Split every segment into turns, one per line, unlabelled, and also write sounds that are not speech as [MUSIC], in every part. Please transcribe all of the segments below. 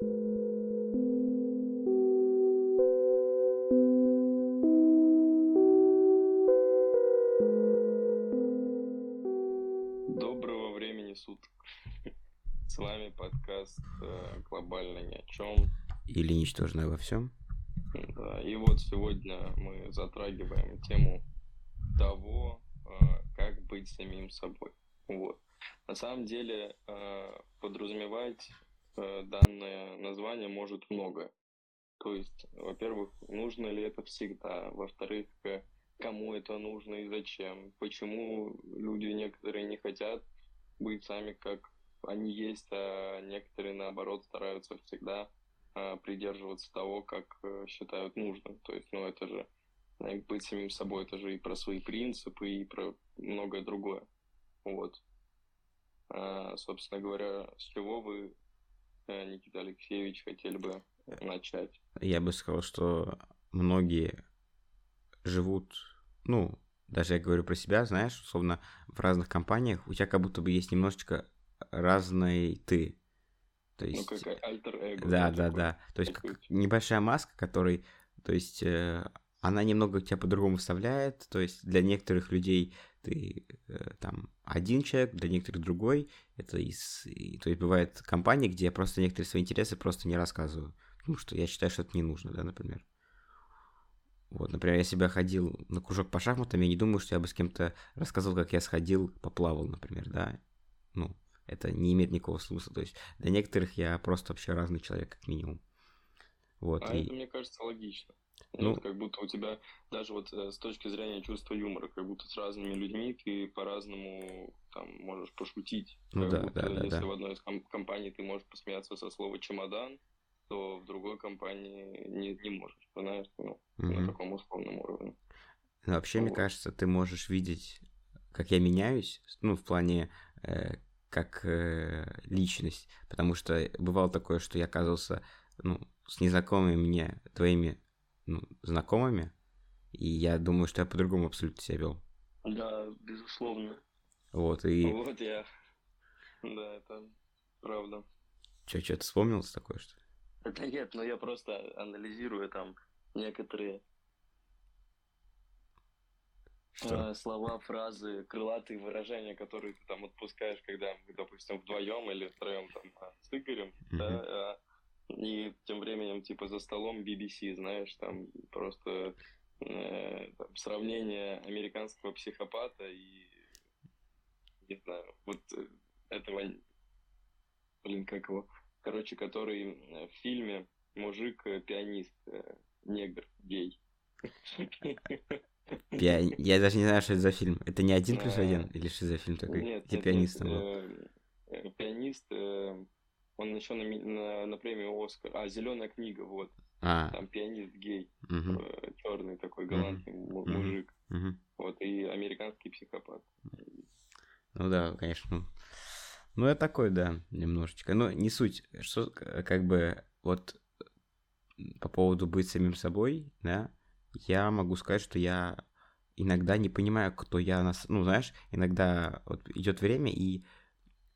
Доброго времени суток. С вами подкаст э, «Глобально ни о чем».
Или ничтожное во всем.
Да, и вот сегодня мы затрагиваем тему того, э, как быть самим собой. Вот. На самом деле э, подразумевать данное название может многое. То есть, во-первых, нужно ли это всегда, во-вторых, э, кому это нужно и зачем, почему люди некоторые не хотят быть сами как они есть, а некоторые наоборот стараются всегда а, придерживаться того, как а, считают нужным. То есть, ну это же э, быть самим собой, это же и про свои принципы, и про многое другое. Вот. А, собственно говоря, с чего вы, э, Никита Алексеевич, хотели бы начать?
Я бы сказал, что многие живут, ну, даже я говорю про себя, знаешь, условно, в разных компаниях у тебя как будто бы есть немножечко разный ты.
То ну, есть, ну, как альтер-эго.
Да, да, да. То есть, как небольшая маска, которой, то есть, э, она немного тебя по-другому вставляет. То есть, для некоторых людей ты э, там один человек, для некоторых другой. Это из... И, то есть, бывает компании, где я просто некоторые свои интересы просто не рассказываю. Потому что я считаю, что это не нужно, да, например. Вот, например, я себя ходил на кружок по шахматам, я не думаю, что я бы с кем-то рассказывал, как я сходил, поплавал, например, да. Ну, это не имеет никакого смысла. То есть для некоторых я просто вообще разный человек, как минимум.
Вот, а и... это, мне кажется, логично. Ну, вот как будто у тебя даже вот э, с точки зрения чувства юмора, как будто с разными людьми ты по-разному там можешь пошутить.
Ну да,
будто,
да, да.
Если
да.
в одной из ком- компаний ты можешь посмеяться со слова чемодан, то в другой компании не, не можешь, знаешь, ну, угу. на таком условном уровне.
Ну, вообще, вот. мне кажется, ты можешь видеть, как я меняюсь, ну, в плане э, как э, личность, потому что бывало такое, что я оказывался ну, с незнакомыми мне твоими ну, знакомыми, и я думаю, что я по-другому абсолютно себя вел.
Да, безусловно.
Вот, и...
Вот я. Да, это правда.
Че, что-то вспомнилось такое, что ли?
Да нет, но я просто анализирую там некоторые что? Э, слова, фразы, крылатые выражения, которые ты там отпускаешь, когда мы, допустим, вдвоем или втроем там а, с Игорем, mm-hmm. да, а, и тем временем, типа, за столом BBC, знаешь, там просто э, там, сравнение американского психопата и, не знаю, вот э, этого, блин, как его, короче, который в фильме мужик-пианист, негр, гей.
Я, я даже не знаю, что это за фильм. Это не один плюс один? Или что за фильм такой?
Нет,
Где
нет,
пианист
нет, э, э, Пианист, э, он еще на, на, на премию Оскар. А, зеленая книга, вот.
А.
Там пианист гей,
Мгм.
черный такой галантный му-
Мгм.
мужик.
Мгм.
Вот, и американский психопат.
Ну да, конечно. Ну, я такой, да, немножечко. Но не суть. Что, как бы, вот по поводу быть самим собой, да, я могу сказать, что я иногда не понимаю, кто я, нас, ну, знаешь, иногда вот идет время, и,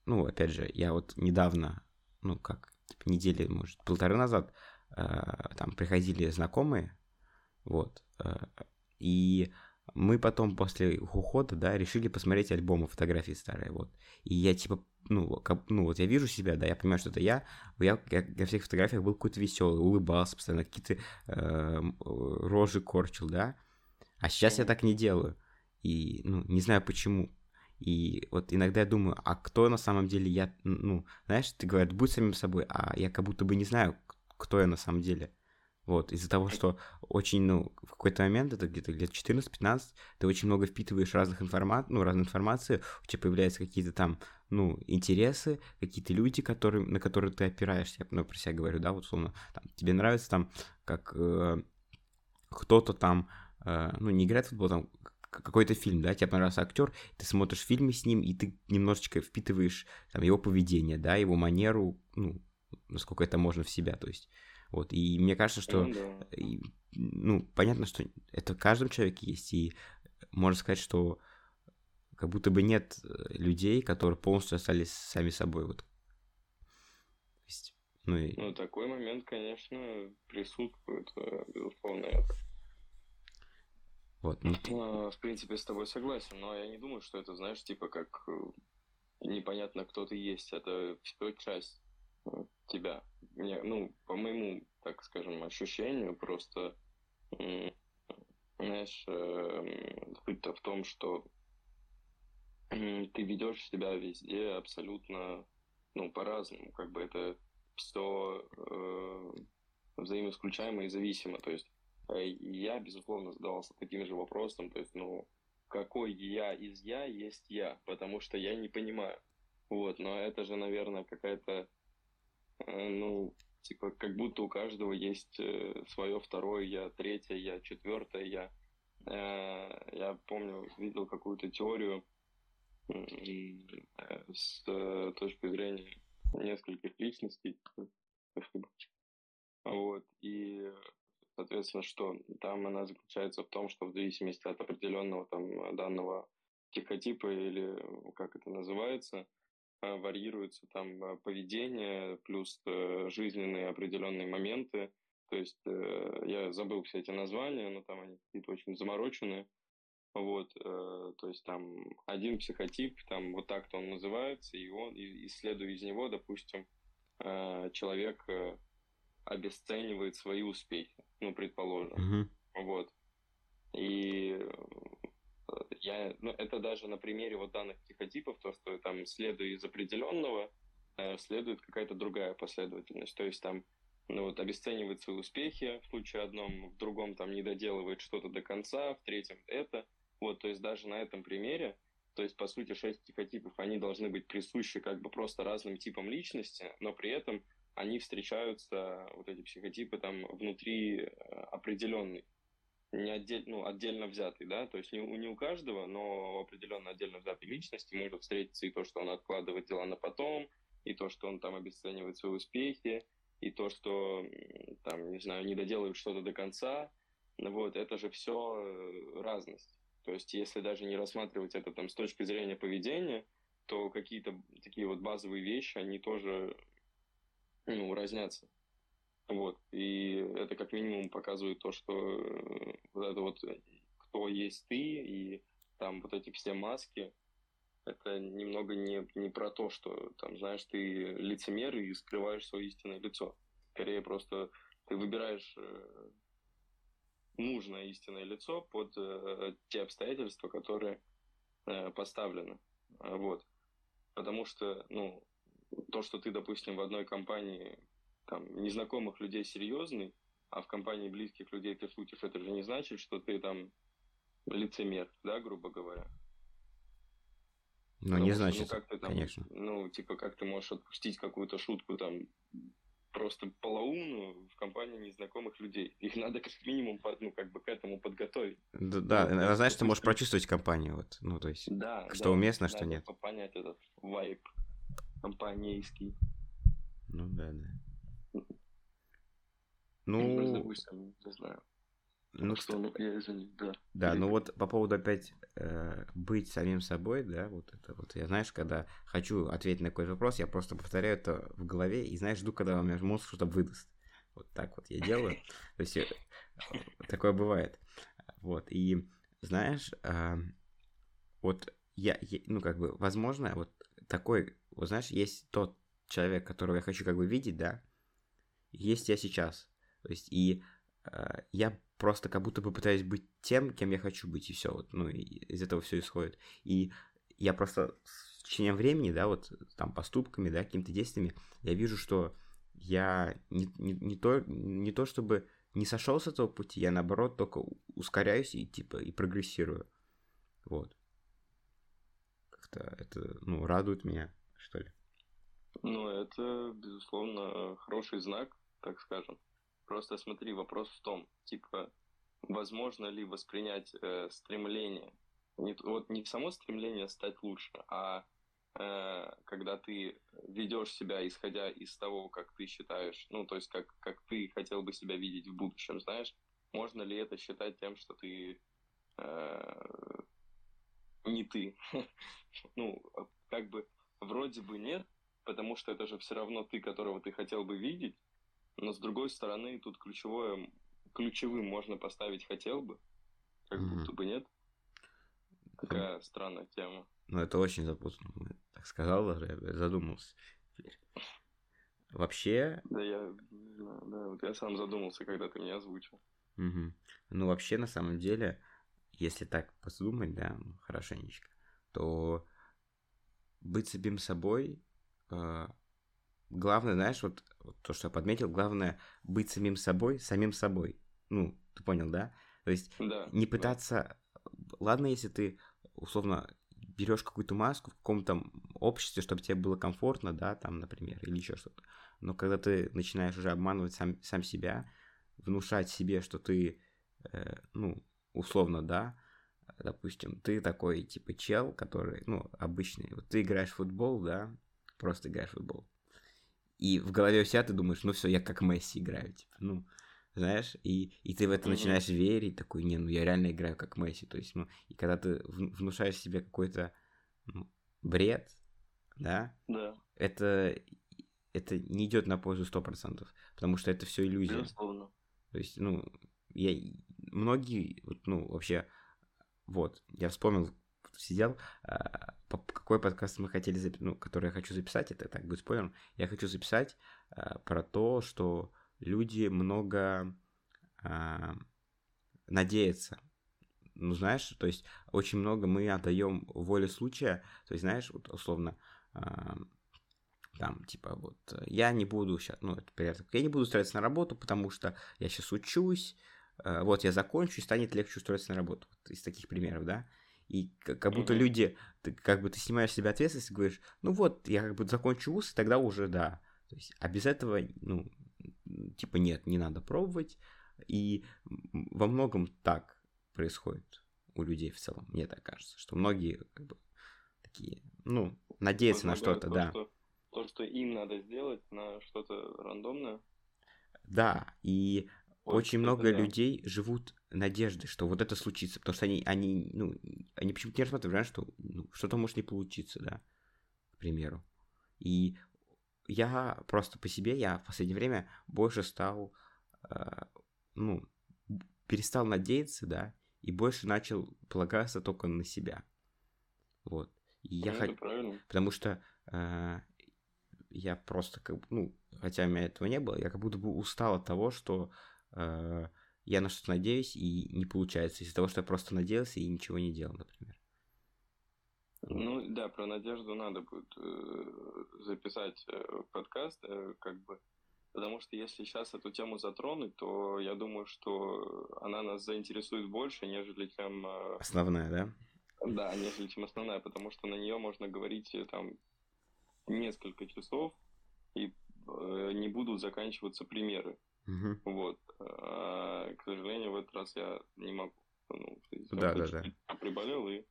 ну, опять же, я вот недавно, ну, как, типа, недели, может, полторы назад, э, там приходили знакомые, вот, э, и мы потом после их ухода, да, решили посмотреть альбомы, фотографии старые, вот. И я, типа, ну, как, ну, вот я вижу себя, да, я понимаю, что это я, я, я на всех фотографиях был какой-то веселый, улыбался постоянно, какие-то э, рожи корчил, да. А сейчас я так не делаю. И, ну, не знаю почему. И вот иногда я думаю, а кто на самом деле я, ну, знаешь, ты говоришь, будь самим собой, а я как будто бы не знаю, кто я на самом деле. Вот, из-за того, что очень, ну, в какой-то момент, это где-то лет 14-15, ты очень много впитываешь разных информат, ну, разной информации, у тебя появляются какие-то там, ну, интересы, какие-то люди, которые, на которые ты опираешься, я ну, про себя говорю, да, вот, условно, там, тебе нравится там, как э, кто-то там, э, ну, не играет в футбол, там, какой-то фильм, да, тебе понравился актер, ты смотришь фильмы с ним, и ты немножечко впитываешь там его поведение, да, его манеру, ну, насколько это можно в себя, то есть вот, и мне кажется, что,
Ну
и, ну, понятно, что это в каждом человеке есть, и можно сказать, что как будто бы нет э, людей, которые полностью остались сами собой, вот. Есть, Ну, и...
ну такой момент, конечно, присутствует, э, безусловно, это.
Вот, ну...
А, в принципе, с тобой согласен, но я не думаю, что это, знаешь, типа как э, непонятно, кто ты есть. Это все часть э, тебя. Мне, ну, по моему, так скажем, ощущению, просто, знаешь, эм, суть-то в том, что ты ведешь себя везде абсолютно, ну, по-разному. Как бы это все э, взаимоисключаемо и зависимо. То есть я, безусловно, задавался таким же вопросом, то есть, ну, какой я из я есть я, потому что я не понимаю. Вот, но это же, наверное, какая-то, э, ну, типа, как будто у каждого есть э, свое второе я, третье я, четвертое я. Э, я помню, видел какую-то теорию э, с э, точки зрения нескольких личностей. Спасибо. Вот, и соответственно, что там она заключается в том, что в зависимости от определенного там данного психотипа или как это называется, э, варьируется там э, поведение плюс э, жизненные определенные моменты. То есть я забыл все эти названия, но там они какие-то очень замороченные. Вот, то есть там один психотип, там вот так-то он называется, и он, и, исследуя из него, допустим, человек обесценивает свои успехи, ну, предположим.
Угу.
Вот. И э, я, ну, это даже на примере вот данных психотипов, то, что там, следуя из определенного, э, следует какая-то другая последовательность. То есть там, ну, вот обесценивает свои успехи в случае одном, в другом там не доделывает что-то до конца, в третьем это. Вот, то есть даже на этом примере, то есть, по сути, шесть психотипов, они должны быть присущи как бы просто разным типам личности, но при этом они встречаются, вот эти психотипы, там, внутри э, определенный, не отдель, ну, отдельно взятый, да, то есть не, не у каждого, но определенно отдельно взятой личности может встретиться и то, что он откладывает дела на потом, и то, что он там обесценивает свои успехи, и то, что, там, не знаю, не доделывает что-то до конца, вот, это же все э, разность. То есть, если даже не рассматривать это там с точки зрения поведения, то какие-то такие вот базовые вещи, они тоже ну, разнятся. Вот. И это как минимум показывает то, что э, вот это вот э, кто есть ты, и там вот эти все маски, это немного не, не про то, что там, знаешь, ты лицемер и скрываешь свое истинное лицо. Скорее просто ты выбираешь э, нужное истинное лицо под э, те обстоятельства, которые э, поставлены. Вот. Потому что, ну, то, что ты, допустим, в одной компании там, незнакомых людей серьезный, а в компании близких людей ты шутишь, это же не значит, что ты там лицемер, да, грубо говоря.
Ну, не значит, что, ну, как ты, там, конечно.
Ну, типа, как ты можешь отпустить какую-то шутку там просто полоумную в компании незнакомых людей. Их надо как минимум, ну, как бы к этому подготовить.
Да, да ну, знаешь, ты можешь прочувствовать компанию, вот, ну, то есть,
да,
что
да,
уместно, что нет.
понять этот вайп компанейский.
Ну да, да.
Ну, допустим, не знаю. Ну, что, ну, я извини, да.
Да, ну вот по поводу опять э, быть самим собой, да, вот это вот, я знаешь, когда хочу ответить на какой-то вопрос, я просто повторяю это в голове и, знаешь, жду, когда у меня мозг что-то выдаст. Вот так вот я делаю. [LAUGHS] То есть э, такое бывает. Вот, и знаешь, э, вот я, ну как бы, возможно, вот такой вот знаешь, есть тот человек, которого я хочу как бы видеть, да, есть я сейчас. То есть, и э, я просто как будто бы пытаюсь быть тем, кем я хочу быть, и все. Вот, ну, и из этого все исходит. И я просто с течением времени, да, вот там поступками, да, какими-то действиями, я вижу, что я не, не, не, то, не то чтобы не сошел с этого пути, я наоборот только ускоряюсь и типа и прогрессирую. Вот. Как-то это, ну, радует меня что ли?
Ну, это, безусловно, хороший знак, так скажем. Просто смотри, вопрос в том, типа, возможно ли воспринять э, стремление, не, вот не само стремление стать лучше, а э, когда ты ведешь себя, исходя из того, как ты считаешь, ну, то есть как, как ты хотел бы себя видеть в будущем, знаешь, можно ли это считать тем, что ты э, не ты? [LAUGHS] ну, как бы вроде бы нет, потому что это же все равно ты, которого ты хотел бы видеть, но с другой стороны, тут ключевое, ключевым можно поставить хотел бы, как mm-hmm. будто бы нет. Какая mm. странная тема.
Ну, это очень запутанно. Так сказал даже, я задумался. Вообще...
Да, я знаю, да, вот я сам задумался, когда ты меня озвучил.
Угу. Ну, вообще, на самом деле, если так подумать, да, ну, хорошенечко, то быть самим собой, э, главное, знаешь, вот, вот то, что я подметил, главное быть самим собой, самим собой. Ну, ты понял, да? То есть
да,
не пытаться... Да. Ладно, если ты, условно, берешь какую-то маску в каком-то обществе, чтобы тебе было комфортно, да, там, например, или еще что-то. Но когда ты начинаешь уже обманывать сам, сам себя, внушать себе, что ты, э, ну, условно, да, допустим, ты такой, типа, чел, который, ну, обычный, вот ты играешь в футбол, да, просто играешь в футбол. И в голове у себя ты думаешь, ну все, я как Месси играю, типа, ну, знаешь, и, и ты в это mm-hmm. начинаешь верить, такой, не, ну я реально играю как Месси, то есть, ну, и когда ты внушаешь себе какой-то ну, бред, да,
да,
это, это не идет на пользу сто процентов, потому что это все иллюзия.
Безусловно.
То есть, ну, я, многие, ну, вообще, вот, я вспомнил, сидел, а, какой подкаст мы хотели записать, ну, который я хочу записать, это так будет спойлером, я хочу записать а, про то, что люди много а, надеются. Ну, знаешь, то есть очень много мы отдаем воле случая. То есть, знаешь, вот условно, там, типа, вот, я не буду сейчас, ну, это пример, я не буду устраиваться на работу, потому что я сейчас учусь, вот я закончу, и станет легче устроиться на работу. Вот из таких примеров, да. И как будто mm-hmm. люди, ты, как бы ты снимаешь с себя ответственность и говоришь, ну вот, я как бы закончу вуз, и тогда уже да. То есть, а без этого, ну, типа нет, не надо пробовать. И во многом так происходит у людей в целом, мне так кажется, что многие как бы такие, ну, надеются на что-то,
то,
да.
Что, то, что им надо сделать на что-то рандомное.
Да, и очень много да. людей живут надеждой, что вот это случится, потому что они, они, ну, они почему-то не рассматривают, что ну, что-то может не получиться, да, к примеру. И я просто по себе, я в последнее время больше стал, э, ну, перестал надеяться, да, и больше начал полагаться только на себя. Вот. И я
хочу...
Потому что э, я просто как ну, хотя у меня этого не было, я как будто бы устал от того, что я на что-то надеюсь и не получается из-за того, что я просто надеялся и ничего не делал, например.
Ну да, про надежду надо будет э, записать э, подкаст, э, как бы, потому что если сейчас эту тему затронуть, то я думаю, что она нас заинтересует больше, нежели чем... Э,
основная, да?
Да, нежели чем основная, потому что на нее можно говорить э, там несколько часов, и э, не будут заканчиваться примеры.
Угу.
Вот. А, к сожалению, в этот раз я не могу. Ну,
да, да, да.
Приболел и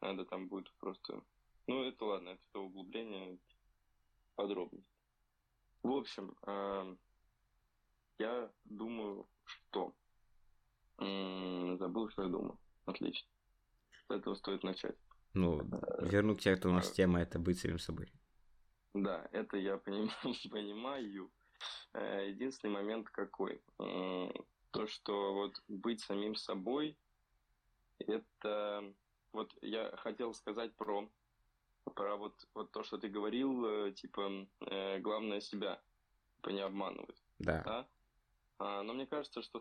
надо там будет просто... Ну, это ладно, это углубление подробнее. В общем, э, я думаю, что... М-м, забыл, что я думаю. Отлично. С этого стоит начать.
Ну, э, верну к тебе, что у нас э, тема это быть самим собой.
Да, это я понимаю. [LAUGHS] понимаю. Э, единственный момент какой? То, что вот быть самим собой, это вот я хотел сказать про, про вот, вот то, что ты говорил, э, типа, э, главное себя, типа, не обманывать.
Да.
да? А, но мне кажется, что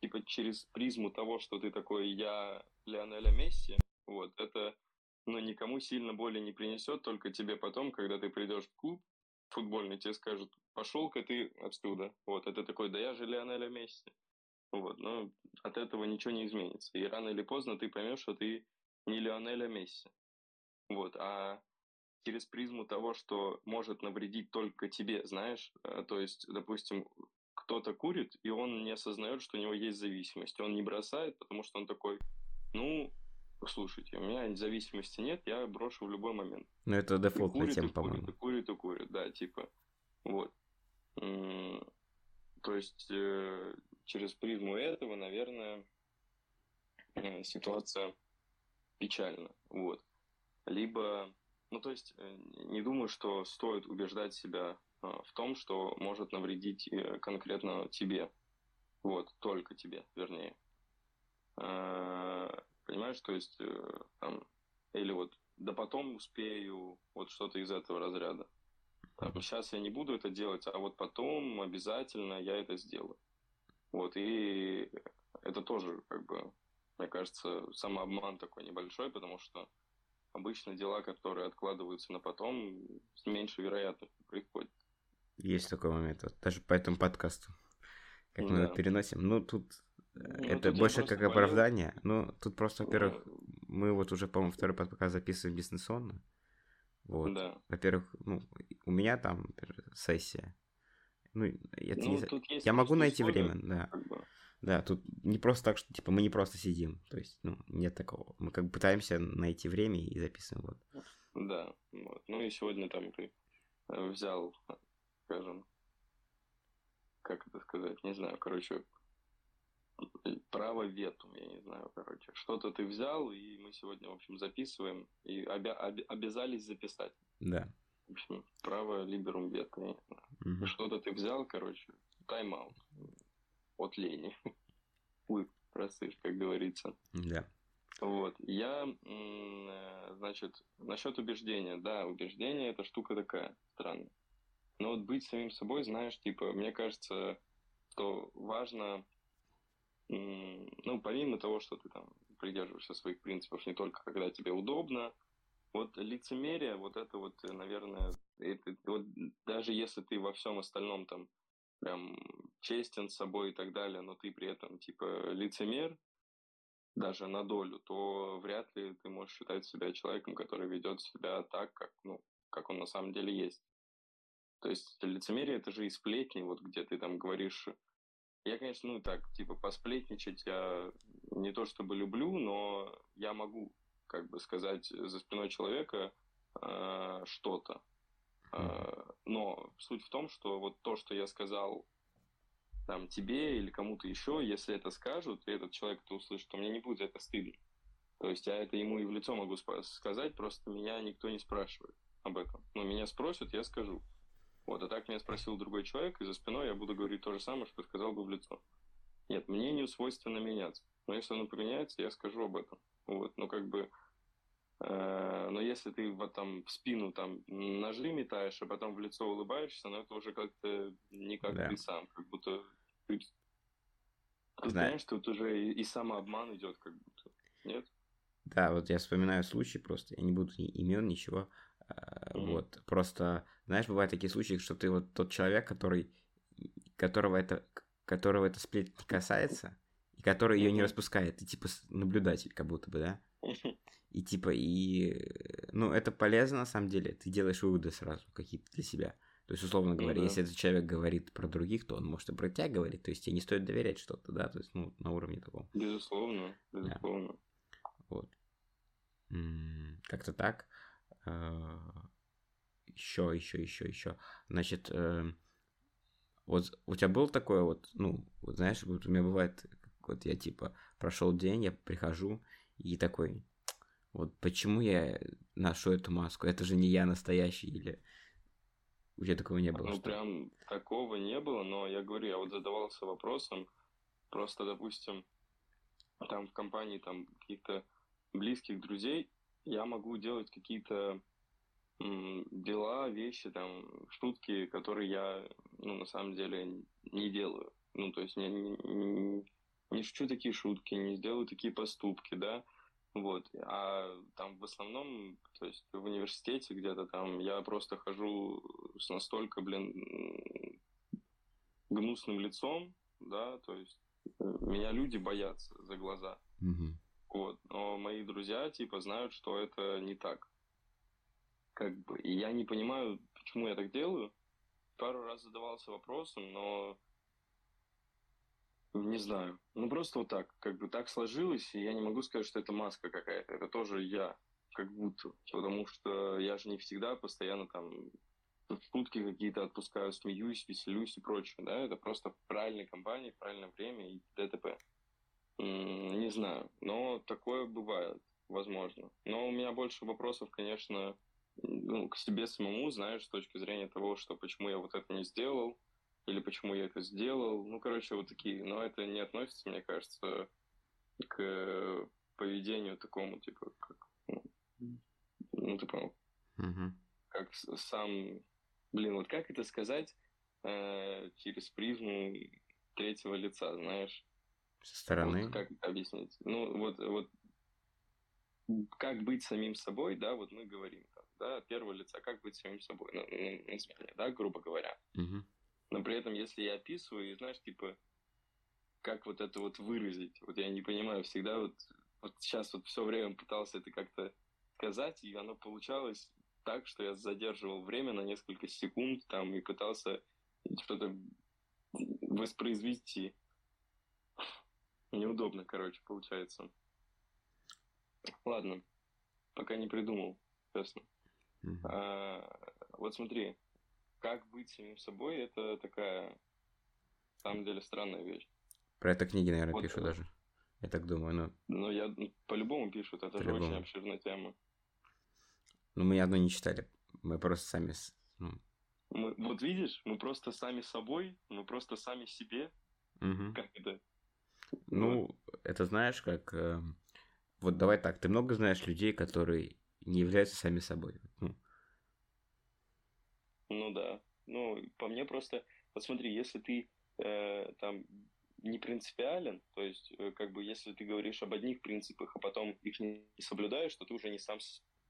типа через призму того, что ты такой я Лионеля Месси, вот, это ну, никому сильно боли не принесет, только тебе потом, когда ты придешь в клуб футбольный, тебе скажут, пошел-ка ты отсюда. Вот, это такой, да я же Лионеля Месси. Вот, но от этого ничего не изменится. И рано или поздно ты поймешь, что ты не Лионеля Месси. Вот, а через призму того, что может навредить только тебе, знаешь, э, то есть, допустим, кто-то курит, и он не осознает, что у него есть зависимость. Он не бросает, потому что он такой, ну, слушайте, у меня зависимости нет, я брошу в любой момент.
Ну, это дефолтная тема, по-моему.
И курит, и курит, да, типа, вот. То есть, э, через призму этого, наверное, э, ситуация печально, вот. Либо Ну, то есть, э, не думаю, что стоит убеждать себя в том, что может навредить конкретно тебе. Вот, только тебе, вернее. Понимаешь, то есть, там, или вот, да потом успею, вот что-то из этого разряда. Там, сейчас я не буду это делать, а вот потом обязательно я это сделаю. Вот, и это тоже, как бы, мне кажется, самообман такой небольшой, потому что обычно дела, которые откладываются на потом, с меньшей вероятностью происходят.
Есть такой момент, вот, даже по этому подкасту. Как да. мы его переносим. Ну, тут э, ну, это больше как оправдание. Болел. Ну, тут просто, во-первых, мы вот уже, по-моему, второй подкаст записываем дистанционно. Вот. Да. Во-первых, ну, у меня там сессия. Ну, это ну, не... я могу найти время, да. Как бы. Да, тут не просто так, что типа мы не просто сидим. То есть, ну, нет такого. Мы как бы пытаемся найти время и записываем. Вот.
Да. Вот. Ну и сегодня там ты э, взял, скажем, как это сказать, не знаю, короче, право вету, я не знаю, короче. Что-то ты взял, и мы сегодня, в общем, записываем, и обя- об- обязались записать.
Да.
В общем, право либерум вето, Угу. Что-то ты взял, короче, тайм-аут от лени. Хуй просышь, как говорится.
Да.
Вот. Я, э, значит, насчет убеждения. Да, убеждение это штука такая странная. Но вот быть самим собой, знаешь, типа, мне кажется, что важно, ну, помимо того, что ты там придерживаешься своих принципов не только когда тебе удобно, вот лицемерие, вот это вот, наверное, это, вот даже если ты во всем остальном там прям честен с собой и так далее, но ты при этом типа лицемер, даже на долю, то вряд ли ты можешь считать себя человеком, который ведет себя так, как, ну, как он на самом деле есть. То есть лицемерие это же и сплетни, вот где ты там говоришь. Я, конечно, ну так, типа, посплетничать я не то чтобы люблю, но я могу, как бы сказать, за спиной человека э, что-то. Э, но суть в том, что вот то, что я сказал там тебе или кому-то еще, если это скажут, и этот человек это услышит, то мне не будет это стыдно. То есть я это ему и в лицо могу сказать, просто меня никто не спрашивает об этом. Но меня спросят, я скажу. Вот, а так меня спросил другой человек, и за спиной я буду говорить то же самое, что сказал бы в лицо. Нет, мнению свойственно меняться. Но если оно поменяется, я скажу об этом. Вот, но как бы Э, но если ты вот там в спину там ножи метаешь, а потом в лицо улыбаешься, ну это уже как-то не как да. ты сам, как будто ты, ты знаешь, тут уже и, и самообман идет, как будто. Нет?
Да, вот я вспоминаю случай просто, я не буду имен, ничего. Mm-hmm. Вот, просто, знаешь, бывают такие случаи, что ты вот тот человек, который, которого это, которого это сплет не касается, и который ее mm-hmm. не распускает, ты типа наблюдатель, как будто бы, да? И типа, и, ну, это полезно на самом деле. Ты делаешь выводы сразу какие-то для себя. То есть, условно говоря, ну, да. если этот человек говорит про других, то он может и про тебя говорить. То есть, тебе не стоит доверять что-то, да, то есть, ну, на уровне такого.
Безусловно, безусловно. Да.
Вот. Как-то так. Еще, еще, еще, еще. Значит, эм, вот у тебя был такое вот, ну, вот знаешь, вот у меня бывает, вот я типа прошел день, я прихожу и такой, вот почему я ношу эту маску? Это же не я настоящий или... У тебя такого не было?
Ну, что? прям такого не было, но я говорю, я вот задавался вопросом, просто, допустим, там в компании там каких-то близких друзей я могу делать какие-то дела, вещи, там, шутки, которые я, ну, на самом деле не делаю. Ну, то есть не, не, не шучу такие шутки, не сделаю такие поступки, да, вот. А там в основном, то есть в университете где-то там я просто хожу с настолько, блин, гнусным лицом, да, то есть меня люди боятся за глаза.
Угу.
Вот. Но мои друзья, типа, знают, что это не так. Как бы. И я не понимаю, почему я так делаю. Пару раз задавался вопросом, но не знаю. Ну, просто вот так. Как бы так сложилось, и я не могу сказать, что это маска какая-то. Это тоже я. Как будто. Потому что я же не всегда постоянно там шутки какие-то отпускаю, смеюсь, веселюсь и прочее. Да, это просто в правильной компании, в правильное время и т.д. Не знаю. Но такое бывает, возможно. Но у меня больше вопросов, конечно, ну, к себе самому, знаешь, с точки зрения того, что почему я вот это не сделал, или почему я это сделал. Ну, короче, вот такие. Но это не относится, мне кажется, к поведению такому, типа, как, ну, ну ты понял,
Угу.
как сам, блин, вот как это сказать э, через призму третьего лица, знаешь?
Со стороны.
Вот как это объяснить? Ну, вот, вот как быть самим собой, да, вот мы говорим, да, от первого лица, как быть самим собой, ну, название, да, грубо говоря.
Угу.
Но при этом, если я описываю, и знаешь, типа, как вот это вот выразить, вот я не понимаю, всегда вот, вот сейчас вот все время пытался это как-то сказать, и оно получалось так, что я задерживал время на несколько секунд там и пытался что-то воспроизвести. Неудобно, короче, получается. Ладно, пока не придумал, честно.
Угу.
А, вот смотри, как быть самим собой, это такая, на самом деле, странная вещь.
Про это книги, наверное,
Вот,
пишут
э,
даже. Я так думаю, ну,
Но я ну, по-любому пишут, это же
По-любому.
очень обширная тема.
ну мы ни одно не читали. Мы просто сами, ну,
Мы, вот видишь, мы просто сами собой, мы просто сами себе,
мгм.
как это?
Ну, это знаешь, как... эм, Вот давай так, ты много знаешь людей, которые не являются сами собой. Ну,
Ну да. Ну, по мне просто, вот смотри, если ты э, там не принципиален, то есть, э, как бы, если ты говоришь об одних принципах, а потом их не соблюдаешь, то ты уже не сам,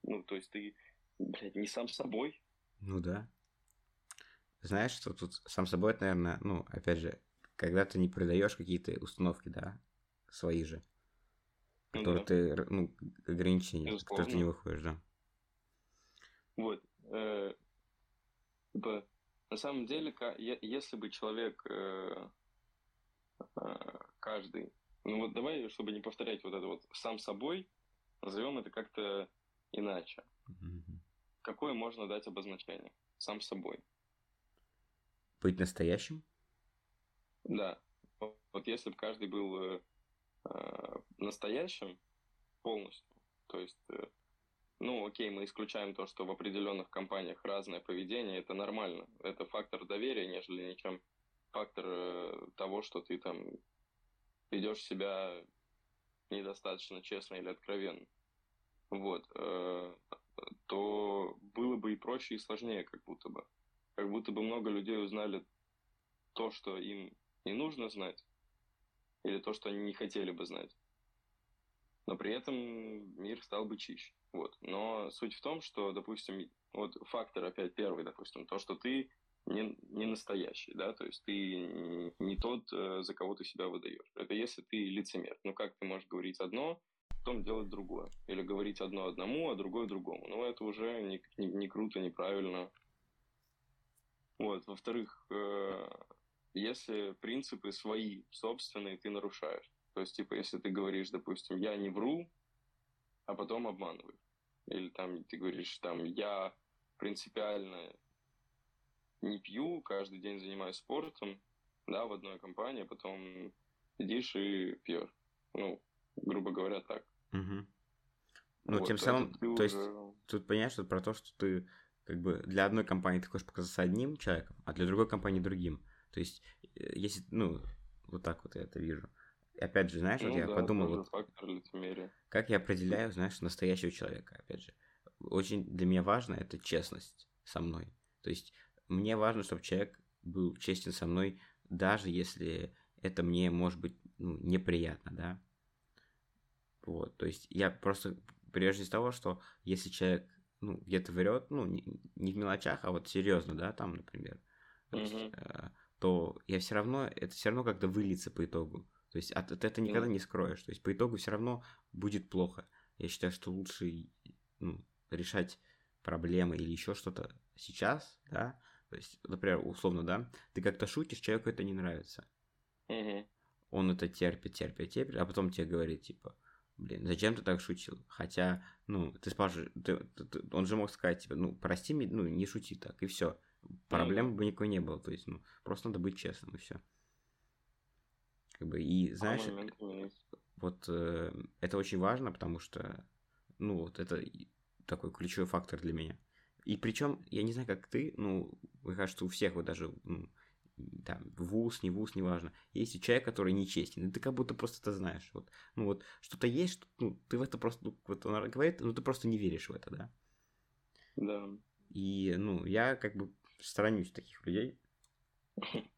ну, то есть ты, блядь, не сам собой.
ну да. Знаешь, что тут сам собой, это, наверное, ну, опять же, когда ты не продаешь какие-то установки, да, свои же,
Ну
которые
да.
ты, ну, ограничения, с которых ты не выходишь, да.
Вот. э, типа, на самом деле, если бы человек, э, э, каждый, ну вот давай, чтобы не повторять вот это вот сам собой, назовем это как-то иначе. Какое можно дать обозначение? Сам собой.
Быть настоящим?
Да. Вот если бы каждый был э, настоящим полностью, то есть, э, ну, окей, мы исключаем то, что в определенных компаниях разное поведение, это нормально. Это фактор доверия, нежели ничем фактор э, того, что ты там ведешь себя недостаточно честно или откровенно. Вот. э, то было бы и проще, и сложнее, как будто бы. Как будто бы много людей узнали то, что им не нужно знать, или то, что они не хотели бы знать. Но при этом мир стал бы чище. Вот. Но суть в том, что, допустим, вот фактор опять первый, допустим, то, что ты не, не настоящий, да, то есть ты не- тот, э, за кого ты себя выдаешь. Это если ты лицемер. Ну как ты можешь говорить одно, потом делать другое? Или говорить одно одному, а другое другому? Ну это уже не, не, не круто, неправильно. Вот. Во-вторых, э, если принципы свои, собственные, ты нарушаешь. То есть, типа, если ты говоришь, допустим, я не вру, а потом обманываю. Или там ты говоришь, там, я принципиально не пью, каждый день занимаюсь спортом, да, в одной компании, а потом сидишь и пьешь. Ну, грубо говоря, так.
Мгм. Ну,
Вот,
тем самым, то есть,
уже-
тут понимаешь, что про то, что ты как бы для одной компании ты хочешь показаться одним человеком, а для другой компании другим. То есть, э, если, ну, вот так вот я это вижу. И опять же, знаешь, вот
Ну
я
да,
подумал, вот как я определяю, знаешь, настоящего человека, опять же. Очень для меня важно это честность со мной. То есть, мне важно, чтобы человек был честен со мной, даже если это мне может быть ну, неприятно, да. Вот, то есть я просто прежде того, что если человек ну, где-то врет, ну, не, не в мелочах, а вот серьезно, да, там, например, то, есть, э, то я все равно, это все равно как-то выльется по итогу. То есть от, от это никогда
Ну.
не скроешь. То есть по итогу все равно будет плохо. Я считаю, что лучше ну, решать проблемы или еще что-то сейчас, да. То есть, например, условно, да, ты как-то шутишь, человеку это не нравится.
Мгм.
Он это терпит, терпит, терпит, а потом тебе говорит, типа, блин, зачем ты так шутил? Хотя, ну, ты спрашиваешь, ты- ты- ты- он же мог сказать, типа, ну, прости меня, ну, не шути так, и все. Проблем бы никакой не было. То есть, ну, просто надо быть честным, и все. Как бы, и знаешь,
А моментами есть.
вот э, это очень важно, потому что, ну, вот это и такой ключевой фактор для меня. И причем, я не знаю, как ты, ну, мне кажется, у всех вот даже, ну, там, вуз, не вуз, неважно. Есть человек, который нечестен, и ты как будто просто это знаешь. Вот, ну вот, что-то есть, что, ну, ты в это просто, ну, вот он говорит, ну, ты просто не веришь в это, да?
Да.
И, ну, я как бы сторонюсь таких людей. [LAUGHS]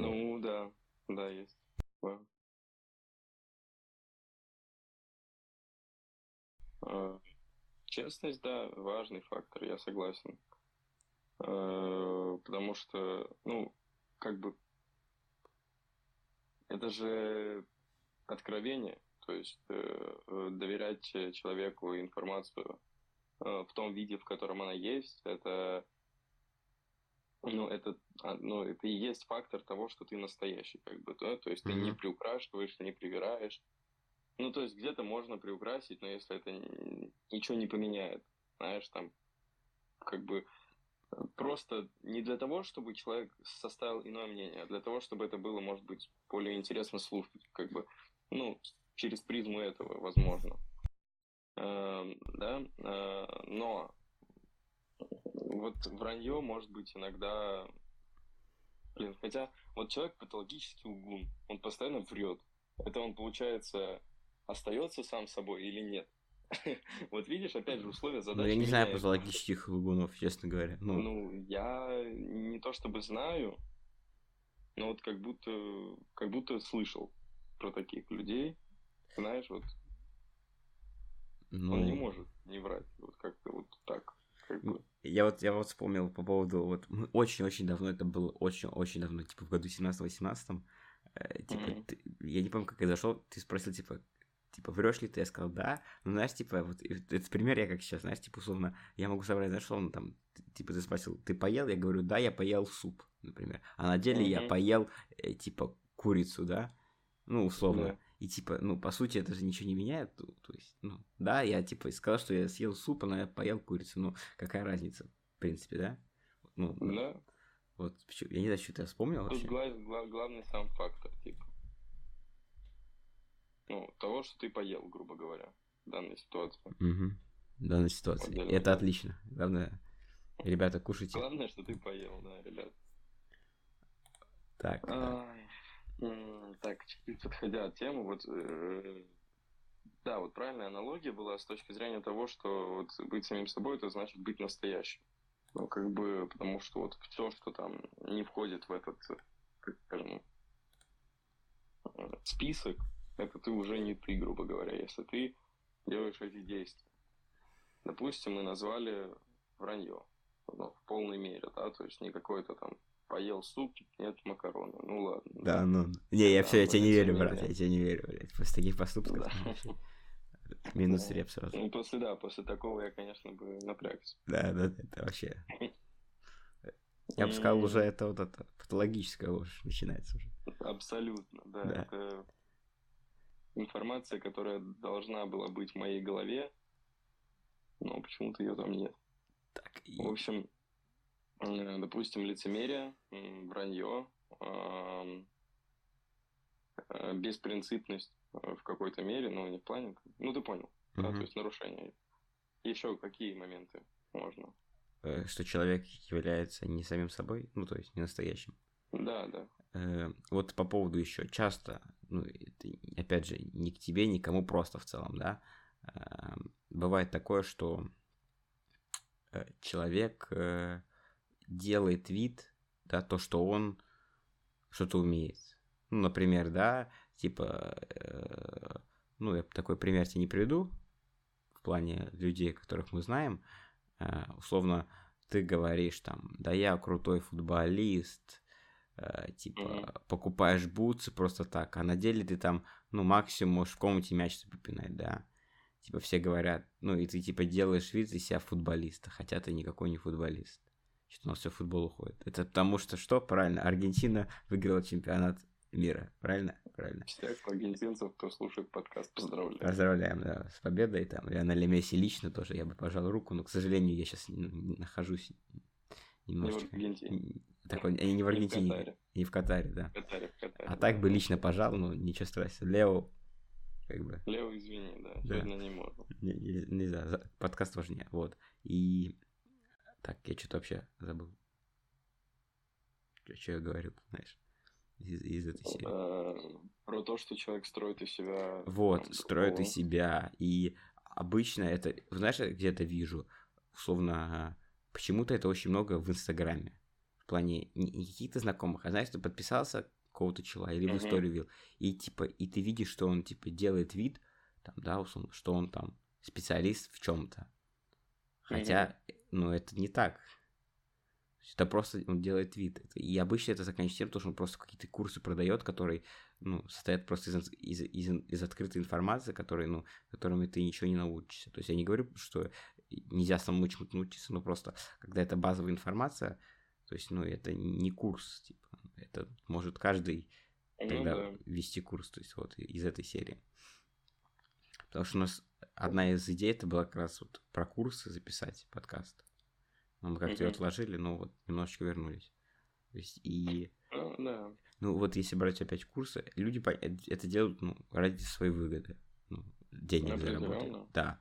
Ну, да, да, есть. А, честность, да, важный фактор, я согласен. А, потому что, ну, как бы, это же откровение, то есть э, доверять человеку информацию э, в том виде, в котором она есть, это, ну, это, а, ну, это и есть фактор того, что ты настоящий, как бы, да, то есть mm-hmm. ты не приукрашиваешь, не привираешь, ну, то есть где-то можно приукрасить, но если это ничего не поменяет, знаешь, там, как бы э, просто не для того, чтобы человек составил иное мнение, а для того, чтобы это было, может быть, более интересно слушать, как бы, ну, через призму этого, возможно. Э, да, э, но вот вранье может быть иногда, блин, хотя вот человек патологический лгун, он постоянно врет. Это он, получается, остается сам собой или нет. [LAUGHS] Вот видишь, опять же, условия задачи. Ну,
я не знаю патологических лгунов, честно говоря.
Ну. ну, я не то чтобы знаю, но вот как будто, как будто слышал про таких людей. Знаешь, вот ну... он не может не врать. Вот как-то вот так. Как бы.
Я вот, я вот вспомнил по поводу, вот очень-очень давно, это было очень-очень давно, типа в году 17-18, э, типа, mm-hmm. ты, я не помню, как я зашел, ты спросил, типа, типа, врешь ли ты? Я сказал, да. Ну, знаешь, типа, вот этот пример я как сейчас, знаешь, типа, условно, я могу собрать, знаешь, условно, там, типа, ты спросил, ты поел? Я говорю, да, я поел суп, например. А на деле mm-hmm. я поел, э, типа, курицу, да? Ну, условно. И, типа, ну, по сути, это же ничего не меняет. То, то есть, ну, да, я, типа, сказал, что я съел суп, но я поел курицу. Ну, какая разница, в принципе, да? Ну,
да. Yeah.
Вот, я не знаю, что ты вспомнил
Тут вообще. Глав, главный сам фактор, типа ну, того, что ты поел, грубо говоря, в данной ситуации.
Угу. В данной ситуации. Отдельно, это да. отлично. Главное, ребята, кушайте.
Главное, что ты поел, да, ребят.
Так.
Ай, так, чуть подходя от темы, вот э, да, вот правильная аналогия была с точки зрения того, что вот быть самим собой, это значит быть настоящим. Ну, как бы, потому что вот все, что там не входит в этот, как скажем, э, список, это ты уже не ты, грубо говоря, если ты делаешь эти действия. Допустим, мы назвали вранье ну, в полной мере, да, то есть не какой-то там поел суп, нет макароны, ну ладно.
Да, ну, не, я да, все, я тебе не верю, брат, я тебе не верю, блядь, после таких поступков. Да. [LAUGHS] Минус реп сразу.
Ну, после, да, после такого я, конечно, бы напрягся.
Да, да, это вообще... [LAUGHS] Я бы сказал, уже это вот это патологическая ложь начинается уже.
Абсолютно, да. да. Это информация, которая должна была быть в моей голове, но почему-то ее там нет.
Так,
и... В общем, допустим, лицемерие, вранье, э, беспринципность э, в какой-то мере, но не в плане, ну ты понял, mm-hmm. да, то есть нарушение. Еще какие моменты можно?
Что человек является не самим собой, ну то есть не настоящим.
Да, да.
Э, вот по поводу еще часто, ну, это, опять же, не к тебе, никому просто в целом, да, э, бывает такое, что э, человек э, делает вид, да, то, что он что-то умеет. Ну, например, да, типа, э, ну, я такой пример тебе не приведу, в плане людей, которых мы знаем, э, условно, ты говоришь там, да я крутой футболист, э, типа, mm-hmm. покупаешь бутсы просто так, а на деле ты там, ну, максимум можешь в комнате мяч попинать, да. Типа все говорят, ну, и ты, типа, делаешь вид из себя футболиста, хотя ты никакой не футболист. Что у нас все футбол уходит. Это потому что что? Правильно, Аргентина выиграла чемпионат мира. Правильно? Правильно.
Всех аргентинцев, кто слушает подкаст, поздравляем.
Поздравляем, да, с победой. Там, Лионель Месси лично тоже, я бы пожал руку, но, к сожалению, я сейчас нахожусь немножечко... Не в Аргентине. Такой, они не в Аргентине, не в Катаре, не в Катаре да.
В Катаре, в Катаре,
а так бы лично пожал, ну ничего страшного. Лео, как бы.
Лео, извини, да, да. сегодня не можно.
Не, не, не знаю, подкаст тоже не, вот. И Так, я что-то вообще забыл. Что я говорил, знаешь, из, из этой серии.
Э, про то, что человек строит из себя...
Вот,
там,
строит из себя. И обычно это, знаешь, я где-то вижу, условно, почему-то это очень много в Инстаграме. В плане не, каких-то знакомых, а знаешь, ты подписался какого-то чела или в историю вил, и типа, и ты видишь, что он типа делает вид, там, да, условно, что он там специалист в чем-то. Хотя, ну, это не так. Это просто он делает вид. И обычно это заканчивается тем, что он просто какие-то курсы продает, которые, ну, состоят просто из, из, из, из открытой информации, которые, ну, которыми ты ничего не научишься. То есть я не говорю, что нельзя самому чему-то научиться, но просто, когда это базовая информация, то есть, ну, это не курс, типа, это может каждый
Ну
тогда
да.
вести курс, то есть вот из этой серии. Потому что у нас одна из идей это была как раз вот про курсы записать подкаст. Но мы как-то ее
Мгм.
отложили, но вот немножечко вернулись. То есть и
Ну, да.
ну вот если брать опять курсы, люди э- это делают ну, ради своей выгоды. Ну, денег заработать.
Определенно.
Да.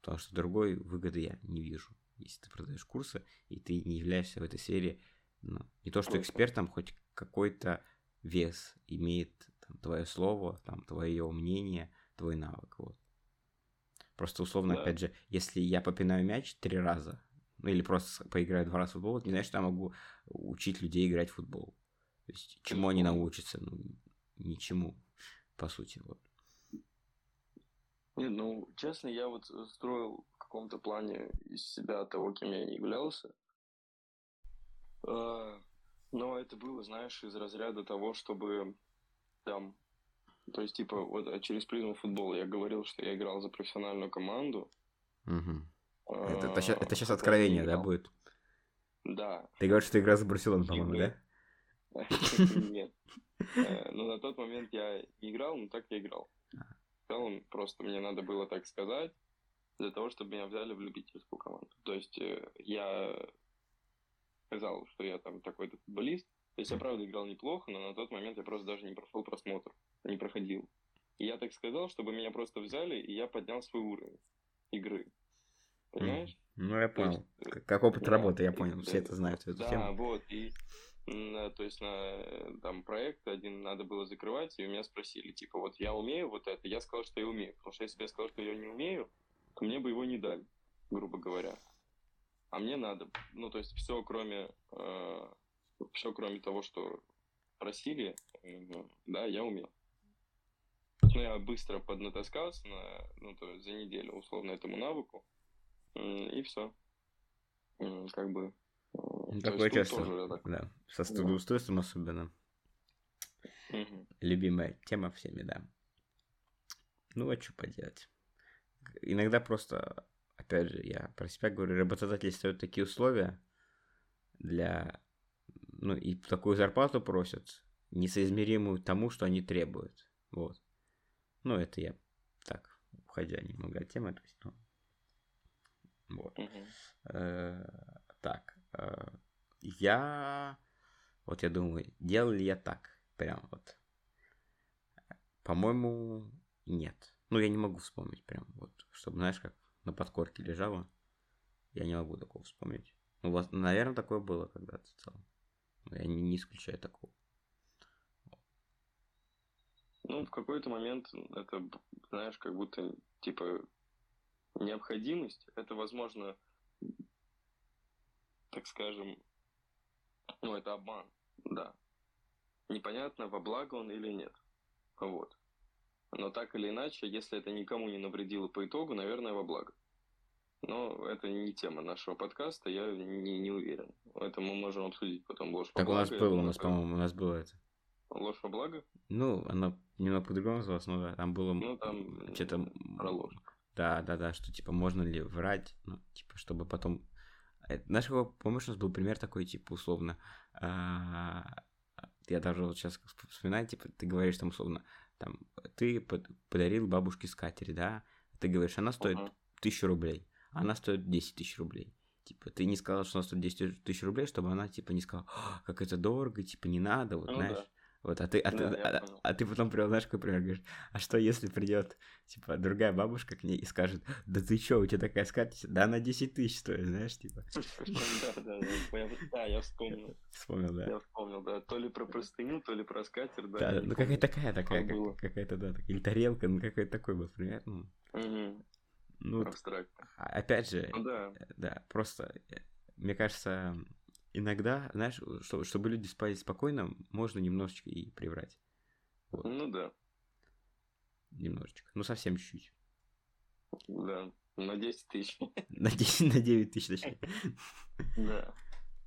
Потому что другой выгоды я не вижу. Если ты продаешь курсы, и ты не являешься в этой сфере, ну, не то что экспертом, хоть какой-то вес имеет там, твое слово, там, твое мнение, твой навык. Вот. Просто условно,
Да.
опять же, если я попинаю мяч три раза, ну или просто поиграю два раза в футбол, это не значит, что я могу учить людей играть в футбол. То есть, чему они научатся? Ну, ничему, по сути. Вот.
Не, ну, честно, я вот строил в каком-то плане из себя того, кем я не являлся. А, Но это было, знаешь, из разряда того, чтобы там... То есть, типа, вот а через призму футбола я говорил, что я играл за профессиональную команду.
Мгм.
а,
Это, это, щас, это
хотя
откровение, да, будет?
Да.
Ты говоришь, что ты играл за Барселону, по-моему, да? [LAUGHS]
Нет. [LAUGHS] Но на тот момент я не играл, но так я играл. В целом, просто мне надо было так сказать, для того, чтобы меня взяли в любительскую команду. То есть э, я сказал, что я там такой-то футболист. То есть я правда играл неплохо, но на тот момент я просто даже не прошел просмотр, не проходил. И я так сказал, чтобы меня просто взяли, и я поднял свой уровень игры. Понимаешь?
Ну, я
То есть,
понял.
э,
Как, опыт
да,
работы, я
и-
понял. Все это знают, эту
Да,
тему.
вот, и э, то есть на э, там проект один надо было закрывать, и у меня спросили, типа, вот я умею вот это, я сказал, что я умею, потому что если бы я сказал, что я не умею, то мне бы его не дали, грубо говоря. А мне надо, ну, то есть все, кроме, все, кроме того, что просили, м, да, я умел. Ну, я быстро поднатаскался на, ну, то есть за неделю, условно, этому навыку, и все. Как бы... э,
Ну,
то
такое
тут
часто,
тоже так.
да. Со трудоустройством особенно.
Мгм.
Любимая тема всеми, да. Ну, а что поделать? Иногда просто, опять же, я про себя говорю, работодатели ставят такие условия для... Ну, и такую зарплату просят, несоизмеримую тому, что они требуют. Вот. Ну, это я так, уходя немного от темы, то есть, ну, вот. Э, Так, э, я... Вот я думаю, делал ли я так? Прям вот. По-моему, нет. Ну, я не могу вспомнить прям вот, чтобы, знаешь, как на подкорке лежало. Я не могу такого вспомнить. Ну, вас, наверное, такое было когда-то в целом. Я не, не исключаю такого.
Ну, в какой-то момент это, знаешь, как будто, типа, необходимость, это, возможно, так скажем, ну, это обман, да. Непонятно, во благо он или нет. Вот. Но так или иначе, если это никому не навредило по итогу, наверное, во благо. Но это не тема нашего подкаста, я не, не уверен. Это мы можем обсудить потом ложь
Так у нас было, у нас, по-моему, у нас было это.
Ложь во благо?
Ну, оно немного по-другому называлось, но да, там было
Ну, там
что-то...
про ложь.
Да, да, да, что типа можно ли врать, ну, типа, чтобы потом. Э, какой, помнишь, у нас был пример такой, типа, условно. а, Я даже вот сейчас вспоминаю, типа, ты говоришь там условно, там, ты под- подарил бабушке скатерть, да? Ты говоришь, она стоит
Ага.
тысячу рублей, а она стоит 10 тысяч рублей. Типа, ты не сказал, что она стоит 10 тысяч рублей, чтобы она, типа, не сказала, «А, как это дорого, типа, не надо, вот,
Ну
знаешь.
да.
Вот, а ты, а,
Да,
ты, а,
понял.
а ты потом привел, знаешь, какой пример, говоришь, а что если придет, типа, другая бабушка к ней и скажет, да ты чё, у тебя такая скатерть, да она 10 тысяч стоит, знаешь, типа, [LAUGHS]
Да, да, я- вспомнил. [LAUGHS]
вспомнил, да.
Я вспомнил, да. То ли про простыню, то ли про скатерть, да.
Ну какая-то такая, такая, какая-то, да, или тарелка, ну какой-то такой был пример, ну, ну,
Абстрактно.
а- опять же,
Ну да.
да, просто, э, мне кажется, иногда, знаешь, что- чтобы люди спали спокойно, можно немножечко и приврать, Вот.
Ну да.
немножечко, ну совсем чуть-чуть,
Да. На 10 тысяч. [LAUGHS]
на 10, на 9 тысяч точнее.
Да.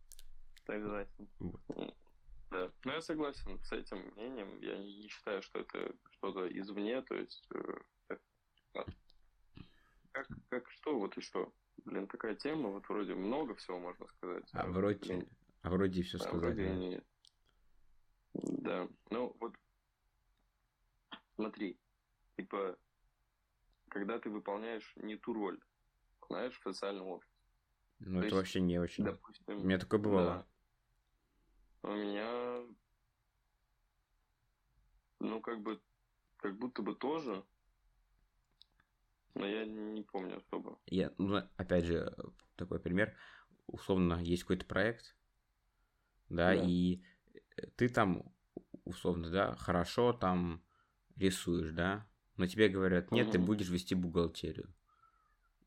[LAUGHS] Согласен.
Вот.
Да. Ну, я согласен с этим мнением. Я не считаю, что это что-то извне, то есть... э, э, Как, как что, вот еще? Блин, такая тема, вот вроде много всего можно сказать.
А
а,
вроде,
блин,
а вроде все
а
сказали.
вроде не- Да. Ну, вот смотри, типа, когда ты выполняешь не ту роль, знаешь, в социальном обществе.
Ну,
то
это
есть,
вообще не очень.
Допустим,
У меня такое бывало.
Да. У меня, ну, как бы, как будто бы тоже, но я не помню особо.
Я, ну, опять же, такой пример. Условно, есть какой-то проект, да,
Да.
и ты там, условно, да, хорошо там рисуешь, да, но тебе говорят, нет, ты будешь вести бухгалтерию.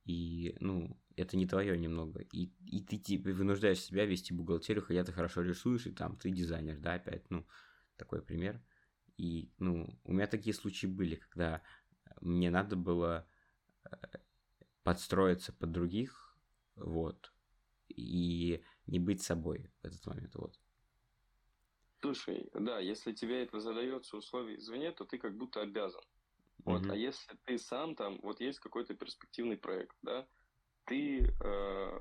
И, ну, это не твое немного. И, и ты типа вынуждаешь себя вести бухгалтерию, хотя ты хорошо рисуешь, и там ты дизайнер, да, опять, ну, такой пример. И, ну, у меня такие случаи были, когда мне надо было э, подстроиться под других, вот, и не быть собой в этот момент, вот.
Слушай, да, если тебе это задается условие извне, то ты как будто обязан. Вот,
Мгм.
а если ты сам там, вот есть какой-то перспективный проект, да, ты э,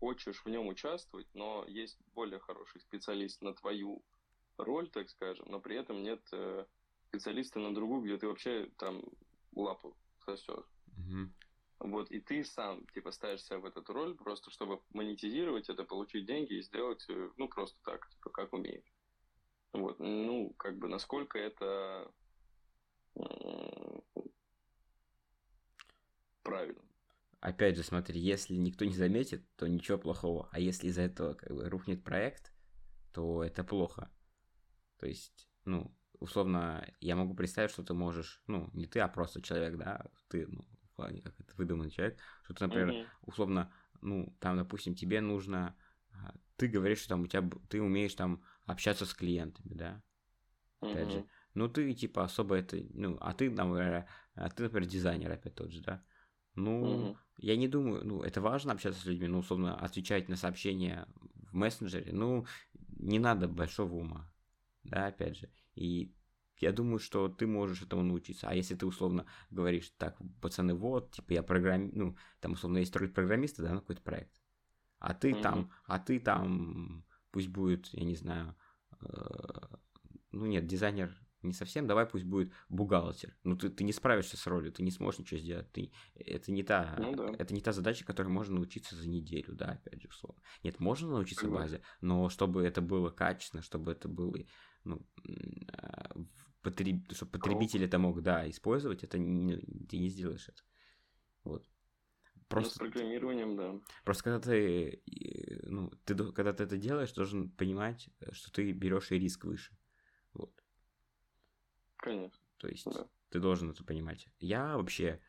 хочешь в нем участвовать, но есть более хороший специалист на твою роль, так скажем, но при этом нет э, специалиста на другую, где ты вообще там лапу сосешь. Вот, и ты сам, типа, ставишь себя в эту роль, просто чтобы монетизировать это, получить деньги и сделать, э, ну, просто так, типа, как умеешь. Вот, ну, как бы, насколько это правильно.
Опять же, смотри, если никто не заметит, то ничего плохого. А если из-за этого как бы рухнет проект, то это плохо. То есть, ну, условно, я могу представить, что ты можешь, ну, не ты, а просто человек, да, ты, ну, плане, как это выдуманный человек, что ты, например,
Мгм.
условно, ну, там, допустим, тебе нужно, а, ты говоришь, что там у тебя, ты умеешь там общаться с клиентами, да, опять же. Ну, ты, типа, особо это, ну, а ты, например, а ты, например, дизайнер опять тот же, да. Ну,
Мгм.
я не думаю, ну, это важно общаться с людьми, ну, условно, отвечать на сообщения в мессенджере, ну, не надо большого ума, да, опять же. И я думаю, что ты можешь этому научиться. А если ты, условно, говоришь, так, пацаны, вот, типа, я программ... Ну, там, условно, есть роль программиста, да, на какой-то проект. А ты
Мгм.
там, а ты там, пусть будет, я не знаю, э, ну, нет, дизайнер не совсем, давай пусть будет бухгалтер. Ну, ты, ты не справишься с ролью, ты не сможешь ничего сделать. Ты, это, не та,
Ну да.
это не та задача, которой можно научиться за неделю, да, опять же, условно. Нет, можно научиться
Согласен.
базе, но чтобы это было качественно, чтобы это было, ну, в потреб- чтобы потребитель это мог, да, использовать, это не, ты не сделаешь это. Вот.
Ну, с
Просто,
программированием, да.
просто когда ты, ну, ты, когда ты это делаешь, должен понимать, что ты берешь и риск выше. Вот.
Конечно.
То есть
Да.
ты должен это понимать. Я вообще,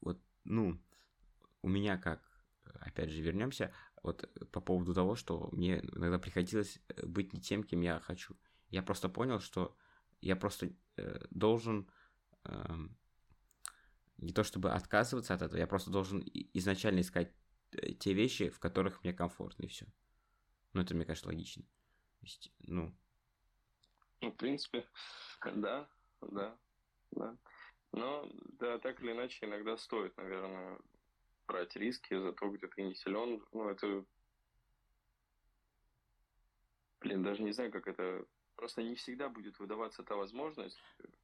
вот, ну, у меня как, опять же, вернемся, вот по поводу того, что мне иногда приходилось э, быть не тем, кем я хочу. Я просто понял, что я просто э, должен эм, не то чтобы отказываться от этого, я просто должен изначально искать э, те вещи, в которых мне комфортно, и все. Ну, это, мне кажется, логично. То есть, ну,
Ну, в принципе, [LAUGHS] да, да, да. Но, да, так или иначе, иногда стоит, наверное, брать риски за то, где ты не силен. Ну, это... Блин, даже не знаю, как это... Просто не всегда будет выдаваться та возможность,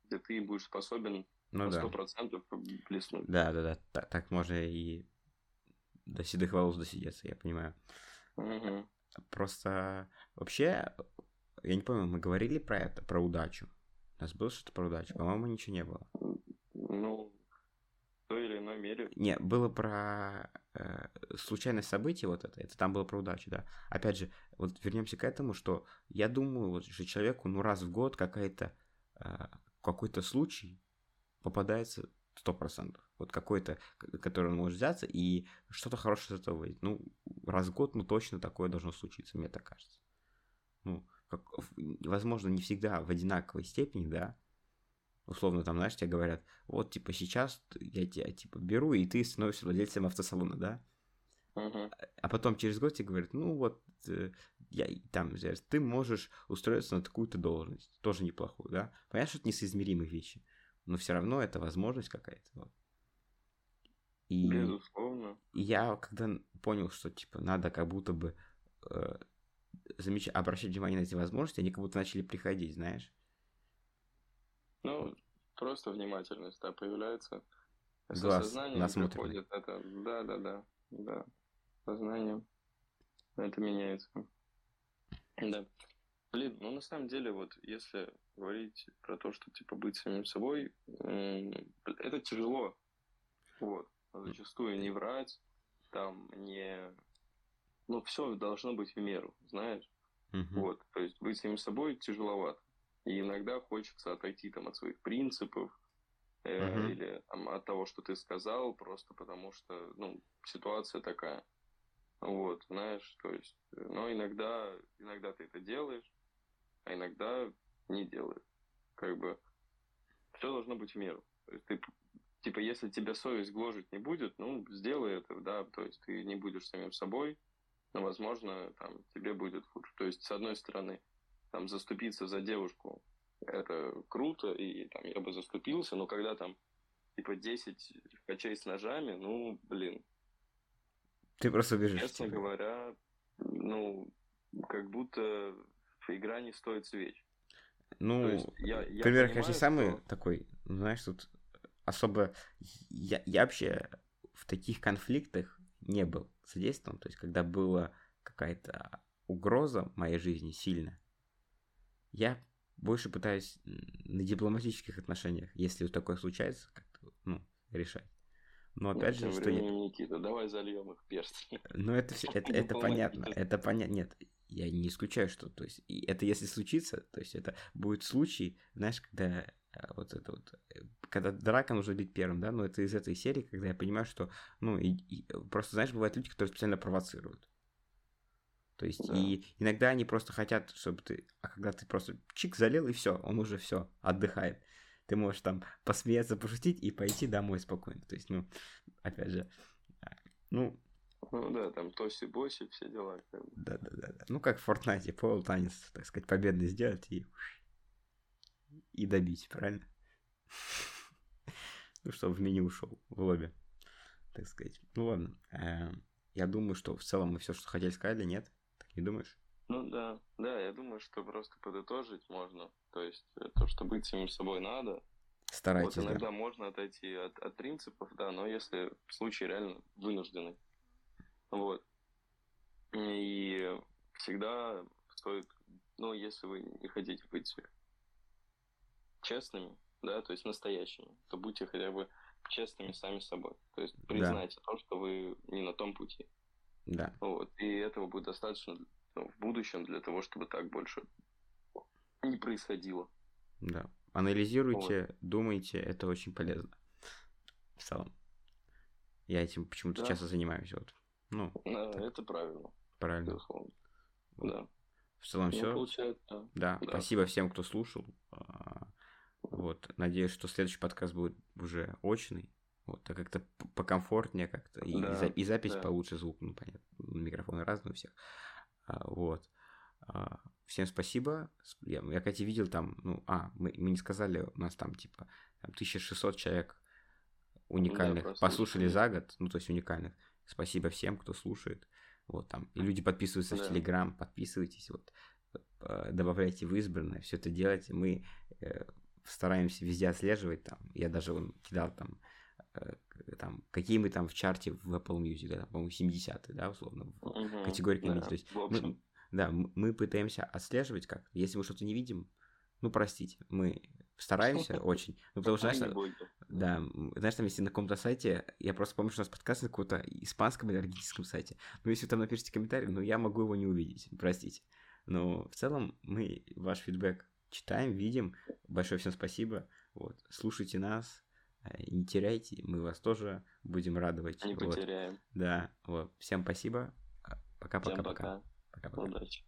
где ты будешь способен
ну
на сто процентов блеснуть.
Да, да, да. Так, так можно и до седых волос досидеться, я понимаю.
Мгм.
Просто вообще я не помню, мы говорили про это, про удачу. У нас было что-то про удачу? По-моему, ничего не было.
Ну, той или иной мере.
Не, было про э, случайность событий, вот это, это там было про удачу, да. Опять же, вот вернемся к этому, что я думаю, вот, что человеку, ну, раз в год какая-то, э, какой-то случай попадается сто процентов. Вот какой-то, который он может взяться, и что-то хорошее из этого выйдет. Ну, раз в год, ну, точно такое должно случиться, мне так кажется. Ну, как, возможно, не всегда в одинаковой степени, да, условно там, знаешь, тебе говорят, вот, типа, сейчас я тебя, типа, беру, и ты становишься владельцем автосалона, да?
Uh-huh.
А потом через год тебе говорят, ну, вот, э, я, там, ты можешь устроиться на такую-то должность, тоже неплохую, да? Понятно, что это несоизмеримые вещи, но все равно это возможность какая-то, вот.
И, Безусловно.
Я когда понял, что, типа, надо как будто бы э, замеч... обращать внимание на эти возможности, они как будто начали приходить, знаешь?
Ну, просто внимательность, да, появляется.
С Глаз насмотренный.
это, да, да, да, да, сознание, это меняется. Да. Блин, ну на самом деле, вот если говорить про то, что типа быть самим собой, это тяжело. Вот. Зачастую не врать, там не ну, все должно быть в меру, знаешь.
Uh-huh.
Вот, то есть быть самим собой тяжеловато. И иногда хочется отойти там от своих принципов э, uh-huh. или там, от того, что ты сказал, просто потому что, ну, ситуация такая. Вот, знаешь, то есть, но иногда, иногда ты это делаешь, а иногда не делаешь. Как бы все должно быть в меру. То есть ты, типа, если тебя совесть гложет не будет, ну, сделай это, да, то есть ты не будешь самим собой, но, возможно, там, тебе будет хуже. То есть, с одной стороны, там, заступиться за девушку, это круто, и там, я бы заступился, но когда там, типа, 10 качей с ножами, ну, блин.
Ты просто бежишь.
Честно типа. говоря, ну, как будто игра не стоит свеч.
Ну, есть, я, я пример, понимаю, конечно, самый что... такой, знаешь, тут особо... Я, я вообще в таких конфликтах не был задействован, то есть когда была какая-то угроза моей жизни сильно, я больше пытаюсь на дипломатических отношениях, если такое случается, как-то, ну, решать. Но опять же,
что я... Никита, давай зальем их перстни. [LAUGHS]
Ну, это все, это, это понятно, это понятно. Нет, я не исключаю, что, то есть, и это если случится, то есть, это будет случай, знаешь, когда Э, вот это вот, э, когда драка нужно бить первым, да, но это из этой серии, когда я понимаю, что, ну, и, и просто, знаешь, бывают люди, которые специально провоцируют. То есть, да. и иногда они просто хотят, чтобы ты, а когда ты просто чик залил, и все, он уже все, отдыхает. Ты можешь там посмеяться, пошутить и пойти домой спокойно. То есть, ну, опять же, а, ну...
Ну да, там тоси-боси, все дела.
Да-да-да. Ну, как в Fortnite, пол танец, так сказать, победный сделать и и добить, правильно? [LAUGHS] Ну, чтобы в меню ушел, в лобби, так сказать. Ну ладно. Эм, я думаю, что в целом мы все, что хотели сказать, нет? Не думаешь?
Ну да, да, я думаю, что просто подытожить можно. То есть э, то, что быть самим собой надо.
Старайтесь,
вот иногда
да.
можно отойти от, от принципов, да, но если случай реально вынужденный. Вот. И всегда стоит, ну, если вы не хотите быть честными, да, то есть настоящими, то будьте хотя бы честными сами собой. То есть признайте да. то, что вы не на том пути.
Да.
Вот. И этого будет достаточно ну, в будущем для того, чтобы так больше не происходило.
Да. Анализируйте, вот. думайте, это очень полезно. В целом. Я этим почему-то да. часто занимаюсь. Вот. Ну,
да, это правильно.
Правильно.
Безусловно. Да.
В целом
ну,
все.
Получается, да.
Да, да. Спасибо всем, кто слушал. А, вот. Надеюсь, что следующий подкаст будет уже очный. Вот, так как-то покомфортнее как-то. И, да, и запись да. получше, звук, ну, понятно. Микрофоны разные у всех. А, вот. А, всем спасибо. Я, я кстати, видел там, ну, а, мы, мы не сказали, у нас там, типа, там 1600 человек уникальных да, послушали за год, ну, то есть уникальных. Спасибо всем, кто слушает. Вот там. И люди подписываются да. в Телеграм, подписывайтесь, вот, э, добавляйте в избранное, все это делайте. Мы э, стараемся везде отслеживать там. Я даже вон, кидал там, там, какие мы там в чарте в Apple Music, да, по-моему, 70 да, условно, в
угу,
категории. Да, То есть мы, да, мы пытаемся отслеживать как. Если мы что-то не видим, ну, простите, мы стараемся [LAUGHS] очень. Ну, потому что, знаешь, да, знаешь, там, если на каком-то сайте, я просто помню, что у нас подкаст на каком-то испанском или аргентинском сайте. Ну, если вы там напишите комментарий, ну, я могу его не увидеть, простите. Но в целом мы ваш фидбэк читаем, видим. Большое всем спасибо. Вот, слушайте нас, э, не теряйте, мы вас тоже будем радовать.
Не
вот.
потеряем.
Да, вот. Всем спасибо. Пока-пока-пока.
Пока-пока. Удачи.